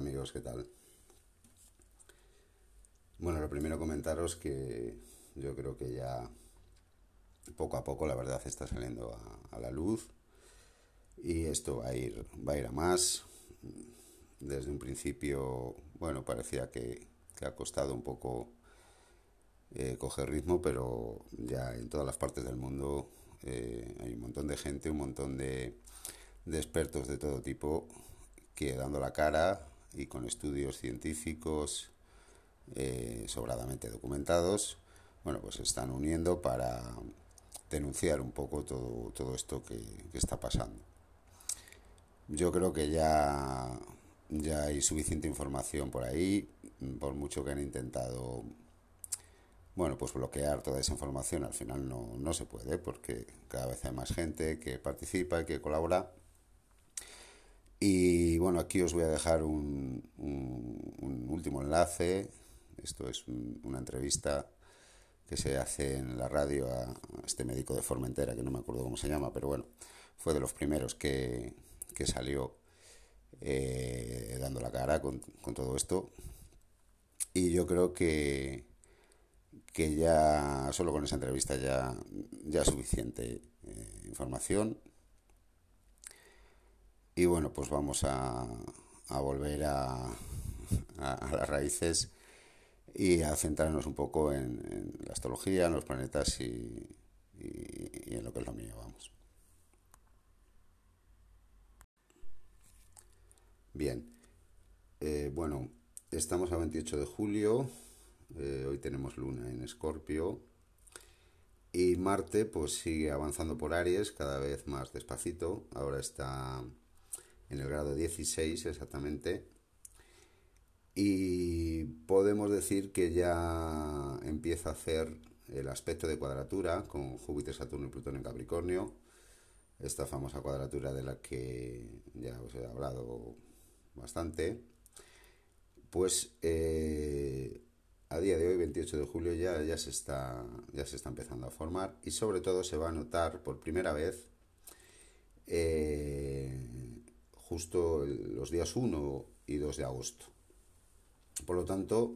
amigos, ¿qué tal? Bueno, lo primero comentaros que yo creo que ya poco a poco la verdad está saliendo a, la luz y esto va a ir, va a ir a más. Desde un principio, bueno, parecía que, ha costado un poco eh, coger ritmo, pero ya en todas las partes del mundo eh, hay un montón de gente, un montón de, de expertos de todo tipo que dando la cara y con estudios científicos eh, sobradamente documentados, bueno, pues se están uniendo para denunciar un poco todo, todo esto que, está pasando. Yo creo que ya, ya hay suficiente información por ahí, por mucho que han intentado bueno, pues bloquear toda esa información al final no, no se puede porque cada vez hay más gente que participa y que colabora y bueno, aquí os voy a dejar un, un, último enlace. Esto es una entrevista que se hace en la radio a, este médico de Formentera, que no me acuerdo cómo se llama, pero bueno, fue de los primeros que, que salió eh, dando la cara con, con, todo esto. Y yo creo que, que ya solo con esa entrevista ya, ya suficiente eh, información y bueno, pues vamos a, volver a, las raíces y a centrarnos un poco en, la astrología, en los planetas y, en lo que es lo mío, vamos. Bien, eh, bueno, estamos a 28 de julio, eh, hoy tenemos luna en Escorpio y Marte pues sigue avanzando por Aries cada vez más despacito, ahora está en el grado 16 exactamente. Y podemos decir que ya empieza a hacer el aspecto de cuadratura con Júpiter, Saturno y Plutón en Capricornio. Esta famosa cuadratura de la que ya os he hablado bastante. Pues eh, a día de hoy, 28 de julio, ya, ya, se está, ya se está empezando a formar y sobre todo se va a notar por primera vez eh, justo los días 1 y 2 de agosto. Por lo tanto,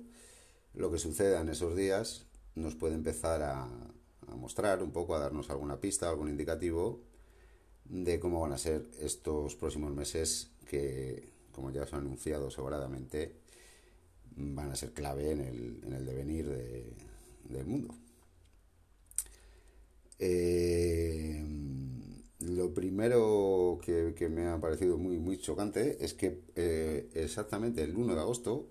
lo que suceda en esos días nos puede empezar a, mostrar un poco, a darnos alguna pista, algún indicativo de cómo van a ser estos próximos meses que, como ya os he anunciado sobradamente, van a ser clave en el, devenir del mundo. Eh, lo primero que, me ha parecido muy, muy chocante es que eh, exactamente el 1 de agosto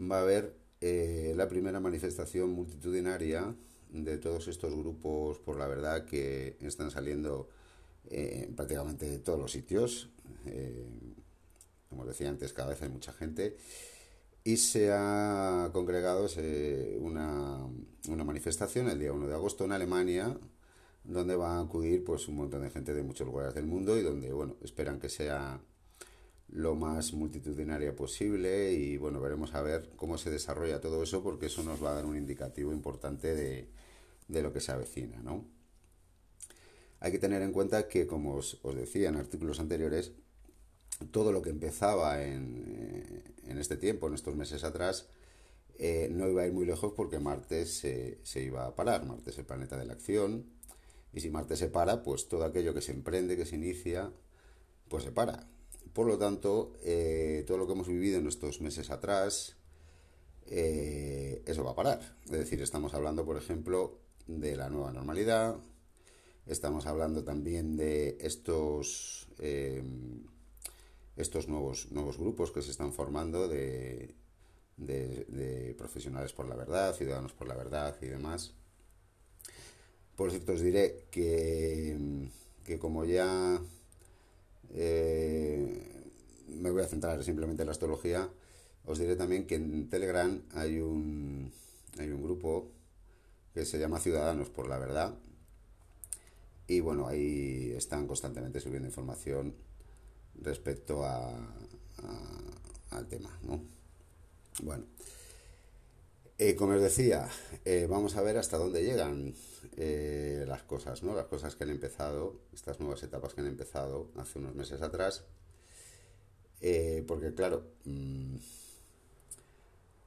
va a haber eh, la primera manifestación multitudinaria de todos estos grupos, por la verdad, que están saliendo eh, prácticamente de todos los sitios. como decía antes, cada vez hay mucha gente. Y se ha congregado una, una manifestación el día 1 de agosto en Alemania, donde va a acudir pues un montón de gente de muchos lugares del mundo y donde bueno esperan que sea lo más multitudinaria posible y bueno veremos a ver cómo se desarrolla todo eso porque eso nos va a dar un indicativo importante de, lo que se avecina ¿no? hay que tener en cuenta que como os, decía en artículos anteriores todo lo que empezaba en, en este tiempo en estos meses atrás eh, no iba a ir muy lejos porque Marte se, se iba a parar Marte es el planeta de la acción y si Marte se para, pues todo aquello que se emprende, que se inicia, pues se para. Por lo tanto, eh, todo lo que hemos vivido en estos meses atrás, eh, eso va a parar. Es decir, estamos hablando, por ejemplo, de la nueva normalidad, estamos hablando también de estos, eh, estos nuevos, nuevos grupos que se están formando de, de profesionales por la verdad, ciudadanos por la verdad y demás. Por cierto, os diré que, como ya eh, me voy a centrar simplemente en la astrología, os diré también que en Telegram hay un, hay un grupo que se llama Ciudadanos por la Verdad. Y bueno, ahí están constantemente subiendo información respecto a, al tema, ¿no? Bueno, eh, como os decía, eh, vamos a ver hasta dónde llegan eh, las cosas, ¿no? Las cosas que han empezado, estas nuevas etapas que han empezado hace unos meses atrás. porque claro, mm,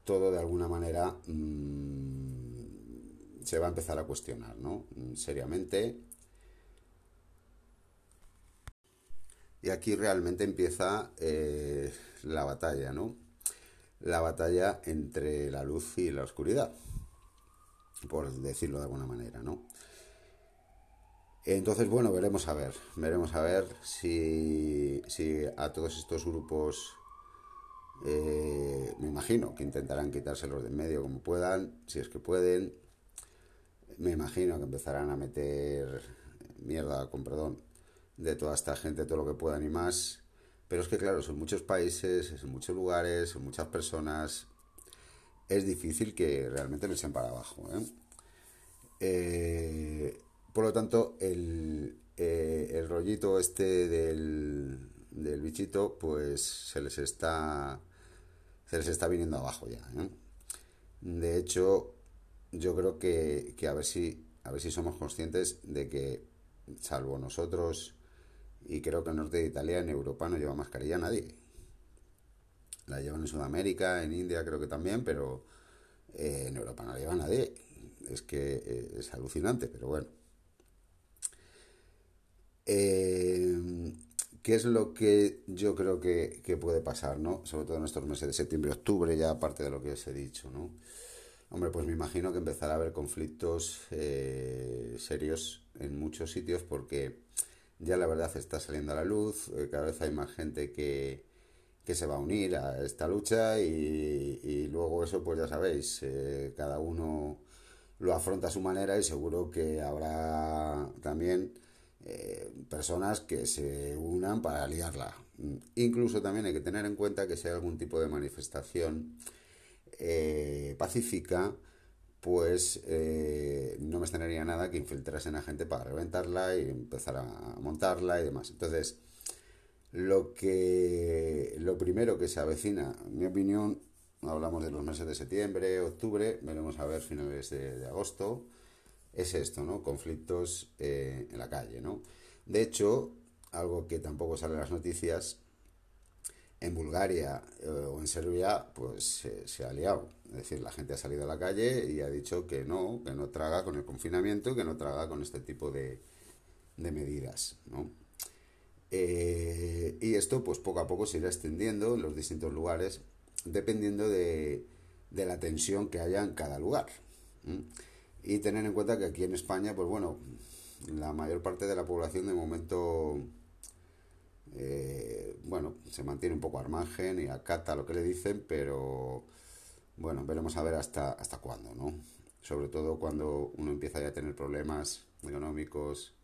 todo de alguna manera mm, se va a empezar a cuestionar, ¿no? Seriamente. Y aquí realmente empieza la batalla, ¿no? La batalla entre la luz y la oscuridad, por decirlo de alguna manera, ¿no? Entonces, bueno, veremos a ver, veremos a ver si, si a todos estos grupos, eh, me imagino que intentarán quitárselos de en medio como puedan, si es que pueden. Me imagino que empezarán a meter mierda, con perdón, de toda esta gente, todo lo que puedan y más. Pero es que, claro, son muchos países, en muchos lugares, son muchas personas. Es difícil que realmente lo echen para abajo. ¿eh? eh por lo tanto, el, eh, el rollito este del, del, bichito, pues se les está se les está viniendo abajo ya. De hecho, yo creo que, que, a ver si a ver si somos conscientes de que, salvo nosotros y creo que el norte de Italia, en Europa no lleva mascarilla nadie. La llevan en Sudamérica, en India creo que también, pero eh, en Europa no la lleva nadie. Es que es alucinante, pero bueno. Eh, ¿Qué es lo que yo creo que, puede pasar, ¿no? Sobre todo en estos meses de septiembre, octubre, ya aparte de lo que os he dicho, ¿no? Hombre, pues me imagino que empezará a haber conflictos eh, serios en muchos sitios porque ya la verdad está saliendo a la luz, eh, cada vez hay más gente que, que se va a unir a esta lucha y, y luego eso, pues ya sabéis, cada uno lo afronta a su manera y seguro que habrá también eh, personas que se unan para liarla. Incluso también hay que tener en cuenta que si hay algún tipo de manifestación eh, pacífica, pues eh, no me extrañaría nada que infiltrasen a gente para reventarla y empezar a montarla y demás. Entonces, lo que lo primero que se avecina, en mi opinión, hablamos de los meses de septiembre, octubre, veremos a ver finales de agosto, es esto, ¿no? Conflictos eh, en la calle, ¿no? De hecho, algo que tampoco sale en las noticias, en Bulgaria eh, o en Serbia, pues se ha liado. Es decir, la gente ha salido a la calle y ha dicho que no, que no traga con el confinamiento, que no traga con este tipo de, de medidas, ¿no? Eh, y esto, pues poco a poco se irá extendiendo en los distintos lugares, dependiendo de, de la tensión que haya en cada lugar. Y tener en cuenta que aquí en España, pues bueno, la mayor parte de la población de momento, eh, bueno, se mantiene un poco al margen y acata lo que le dicen, pero bueno, veremos a ver hasta, hasta cuándo, ¿no? Sobre todo cuando uno empieza ya a tener problemas económicos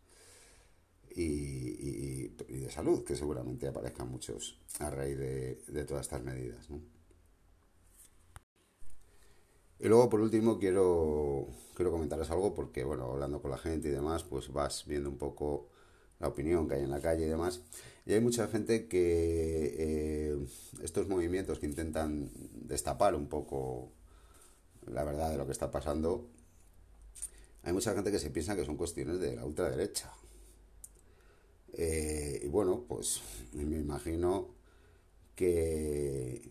y, de salud, que seguramente aparezcan muchos a raíz de, todas estas medidas. Y luego, por último, quiero, quiero comentaros algo porque, bueno, hablando con la gente y demás, pues vas viendo un poco la opinión que hay en la calle y demás. Y hay mucha gente que eh, estos movimientos que intentan destapar un poco la verdad de lo que está pasando, hay mucha gente que se piensa que son cuestiones de la ultraderecha. Eh, y bueno, pues me imagino que,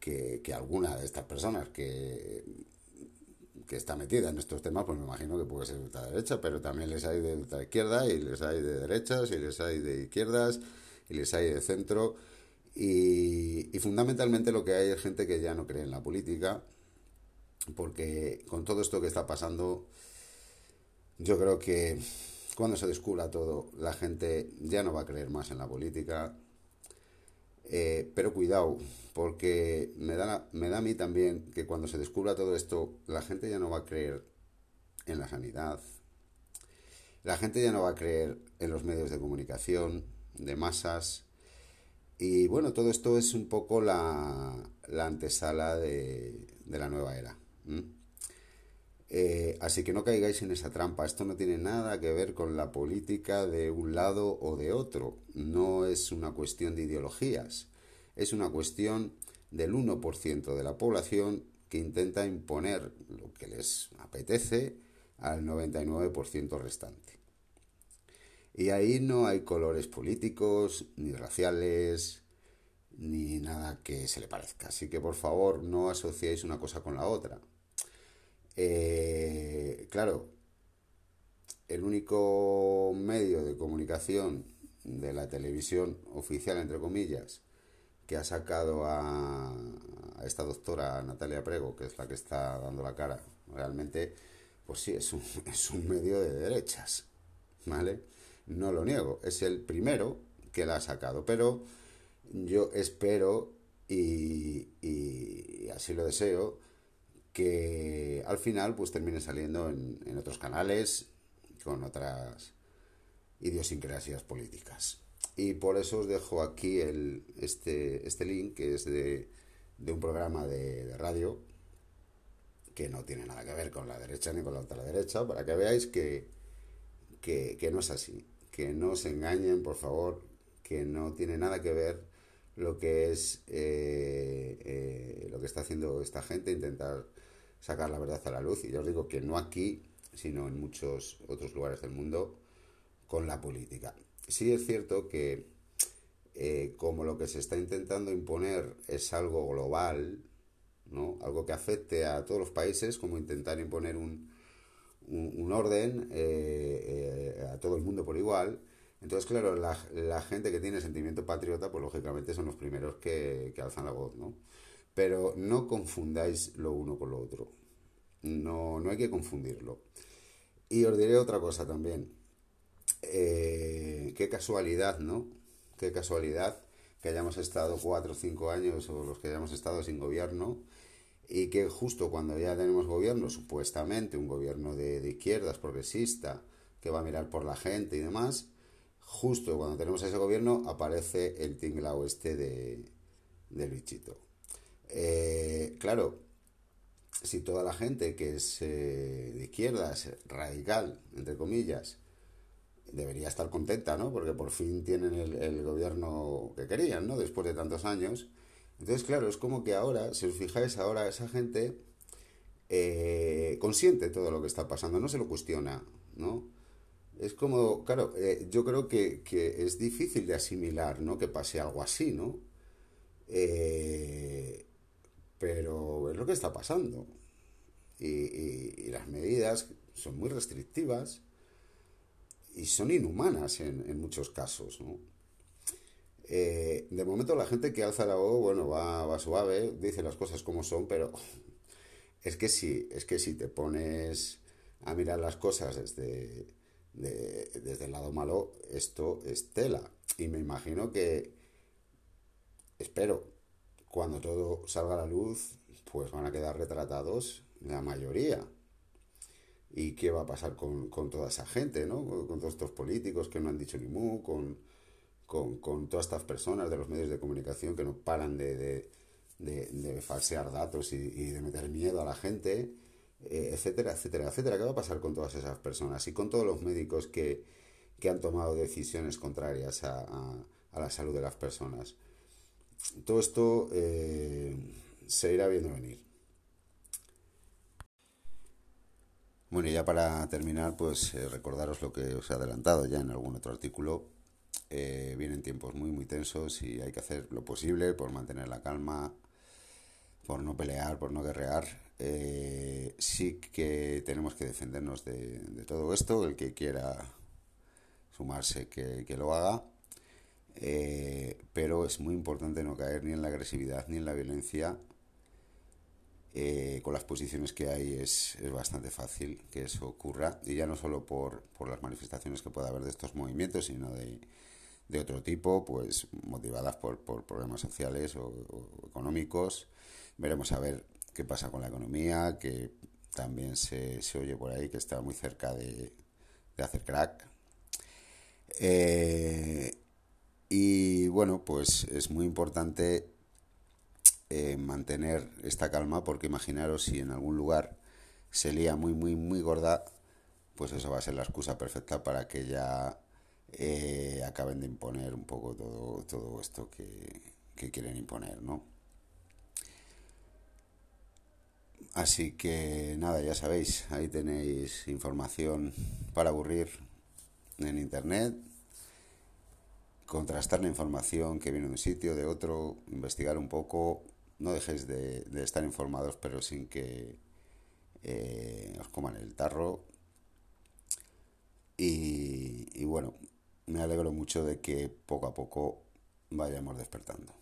que, alguna de estas personas que, que está metida en estos temas, pues me imagino que puede ser de ultraderecha, pero también les hay de ultraizquierda y les hay de derechas y les hay de izquierdas y les hay de centro. Y, y fundamentalmente lo que hay es gente que ya no cree en la política, porque con todo esto que está pasando, yo creo que cuando se descubra todo, la gente ya no va a creer más en la política, eh, pero cuidado, porque me da, me da a mí también que cuando se descubra todo esto, la gente ya no va a creer en la sanidad, la gente ya no va a creer en los medios de comunicación, de masas. Y bueno, todo esto es un poco la, la antesala de, de, la nueva era. Eh, así que no caigáis en esa trampa. Esto no tiene nada que ver con la política de un lado o de otro. No es una cuestión de ideologías. Es una cuestión del 1% de la población que intenta imponer lo que les apetece al 99% restante. Y ahí no hay colores políticos, ni raciales, ni nada que se le parezca. Así que por favor no asociéis una cosa con la otra. Eh, claro, el único medio de comunicación de la televisión oficial, entre comillas, que ha sacado a, esta doctora Natalia Prego, que es la que está dando la cara, realmente, pues sí, es un, es un medio de derechas, ¿vale? No lo niego, es el primero que la ha sacado, pero yo espero y, y así lo deseo que al final pues termine saliendo en, otros canales con otras idiosincrasias políticas. Y por eso os dejo aquí el, este, este link que es de, de un programa de, radio que no tiene nada que ver con la derecha ni con la ultraderecha, para que veáis que, que, que no es así, que no se engañen, por favor, que no tiene nada que ver lo que es eh, eh, lo que está haciendo esta gente, intentar sacar la verdad a la luz. Y yo os digo que no aquí, sino en muchos otros lugares del mundo, con la política. Sí es cierto que eh, como lo que se está intentando imponer es algo global, ¿no? algo que afecte a todos los países, como intentar imponer un, un, un orden eh, eh, a todo el mundo por igual. Entonces, claro, la, la, gente que tiene sentimiento patriota, pues lógicamente son los primeros que, que alzan la voz, ¿no? Pero no confundáis lo uno con lo otro. No, no hay que confundirlo. Y os diré otra cosa también. Eh, qué casualidad, ¿no? Qué casualidad que hayamos estado cuatro o cinco años o los que hayamos estado sin gobierno y que justo cuando ya tenemos gobierno, supuestamente un gobierno de, izquierdas progresista, que va a mirar por la gente y demás, justo cuando tenemos ese gobierno aparece el tinglao este de, de Luchito. Eh, claro, si toda la gente que es eh, de izquierdas, radical, entre comillas, debería estar contenta, ¿no? Porque por fin tienen el, gobierno que querían, ¿no? Después de tantos años. Entonces, claro, es como que ahora, si os fijáis, ahora esa gente eh, consiente todo lo que está pasando, no se lo cuestiona, ¿no? Es como, claro, eh, yo creo que, que, es difícil de asimilar, ¿no? Que pase algo así, ¿no? Eh, pero es lo que está pasando. Y, y, y las medidas son muy restrictivas y son inhumanas en, en muchos casos, ¿no? Eh, de momento la gente que alza la voz, bueno, va, va, suave, dice las cosas como son, pero es que sí, es que si te pones a mirar las cosas desde, de, desde el lado malo, esto es tela. Y me imagino que, espero, cuando todo salga a la luz, pues van a quedar retratados la mayoría. ¿Y qué va a pasar con, con toda esa gente, ¿no? Con todos estos políticos que no han dicho ni mu, con, con, con todas estas personas de los medios de comunicación que no paran de, de, de, de falsear datos y, y, de meter miedo a la gente, eh, etcétera, etcétera, etcétera. ¿Qué va a pasar con todas esas personas y con todos los médicos que, que han tomado decisiones contrarias a, a, a, la salud de las personas? Todo esto eh, se irá viendo venir. Bueno, y ya para terminar, pues eh, recordaros lo que os he adelantado ya en algún otro artículo. Eh, vienen tiempos muy, muy tensos y hay que hacer lo posible por mantener la calma, por no pelear, por no guerrear. Eh, sí que tenemos que defendernos de, de, todo esto. El que quiera sumarse, que, que lo haga. Eh, pero es muy importante no caer ni en la agresividad ni en la violencia eh, con las posiciones que hay es, es, bastante fácil que eso ocurra y ya no solo por, por las manifestaciones que pueda haber de estos movimientos, sino de, de otro tipo, pues motivadas por, por problemas sociales o, económicos. Veremos a ver qué pasa con la economía, que también se, se oye por ahí que está muy cerca de, de hacer crack. Eh, y bueno, pues es muy importante eh, mantener esta calma porque imaginaros si en algún lugar se lía muy, muy, muy gorda, pues eso va a ser la excusa perfecta para que ya eh, acaben de imponer un poco todo, todo esto que, que quieren imponer, ¿no? Así que nada, ya sabéis, ahí tenéis información para aburrir en internet contrastar la información que viene de un sitio, de otro, investigar un poco. No dejéis de, estar informados, pero sin que eh, os coman el tarro. Y, y bueno, me alegro mucho de que poco a poco vayamos despertando.